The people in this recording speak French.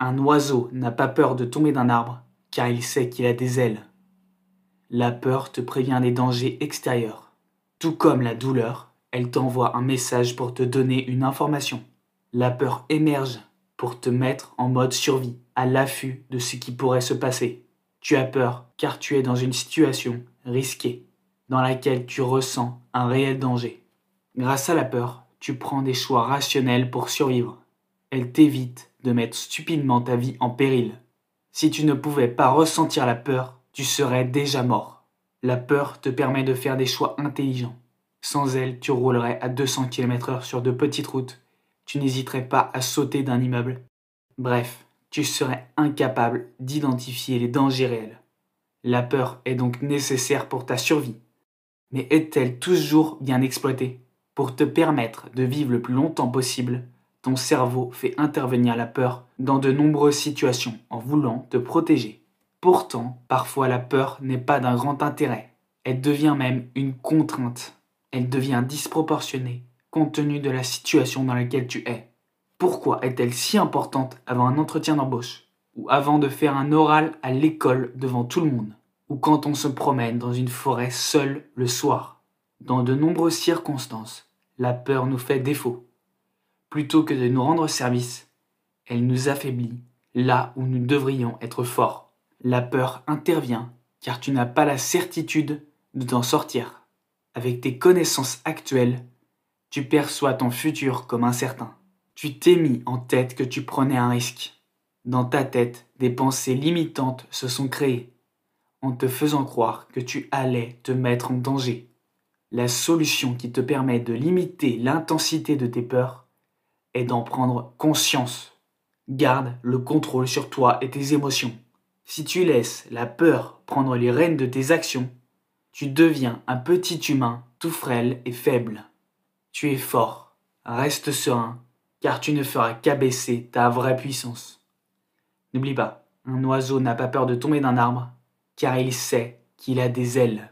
Un oiseau n'a pas peur de tomber d'un arbre, car il sait qu'il a des ailes. La peur te prévient des dangers extérieurs. Tout comme la douleur, elle t'envoie un message pour te donner une information. La peur émerge pour te mettre en mode survie, à l'affût de ce qui pourrait se passer. Tu as peur car tu es dans une situation risquée, dans laquelle tu ressens un réel danger. Grâce à la peur, tu prends des choix rationnels pour survivre. Elle t'évite mettre stupidement ta vie en péril. Si tu ne pouvais pas ressentir la peur, tu serais déjà mort. La peur te permet de faire des choix intelligents. Sans elle, tu roulerais à 200 km/h sur de petites routes. Tu n'hésiterais pas à sauter d'un immeuble. Bref, tu serais incapable d'identifier les dangers réels. La peur est donc nécessaire pour ta survie. Mais est-elle toujours bien exploitée? Pour te permettre de vivre le plus longtemps possible, ton cerveau fait intervenir la peur dans de nombreuses situations en voulant te protéger. Pourtant, parfois la peur n'est pas d'un grand intérêt. Elle devient même une contrainte. Elle devient disproportionnée compte tenu de la situation dans laquelle tu es. Pourquoi est-elle si importante avant un entretien d'embauche Ou avant de faire un oral à l'école devant tout le monde Ou quand on se promène dans une forêt seul le soir? Dans de nombreuses circonstances, la peur nous fait défaut. Plutôt que de nous rendre service, elle nous affaiblit là où nous devrions être forts. La peur intervient car tu n'as pas la certitude de t'en sortir. Avec tes connaissances actuelles, tu perçois ton futur comme incertain. Tu t'es mis en tête que tu prenais un risque. Dans ta tête, des pensées limitantes se sont créées, en te faisant croire que tu allais te mettre en danger. La solution qui te permet de limiter l'intensité de tes peurs est d'en prendre conscience. Garde le contrôle sur toi et tes émotions. Si tu laisses la peur prendre les rênes de tes actions, tu deviens un petit humain tout frêle et faible. Tu es fort, reste serein, car tu ne feras qu'abaisser ta vraie puissance. N'oublie pas, un oiseau n'a pas peur de tomber d'un arbre, car il sait qu'il a des ailes.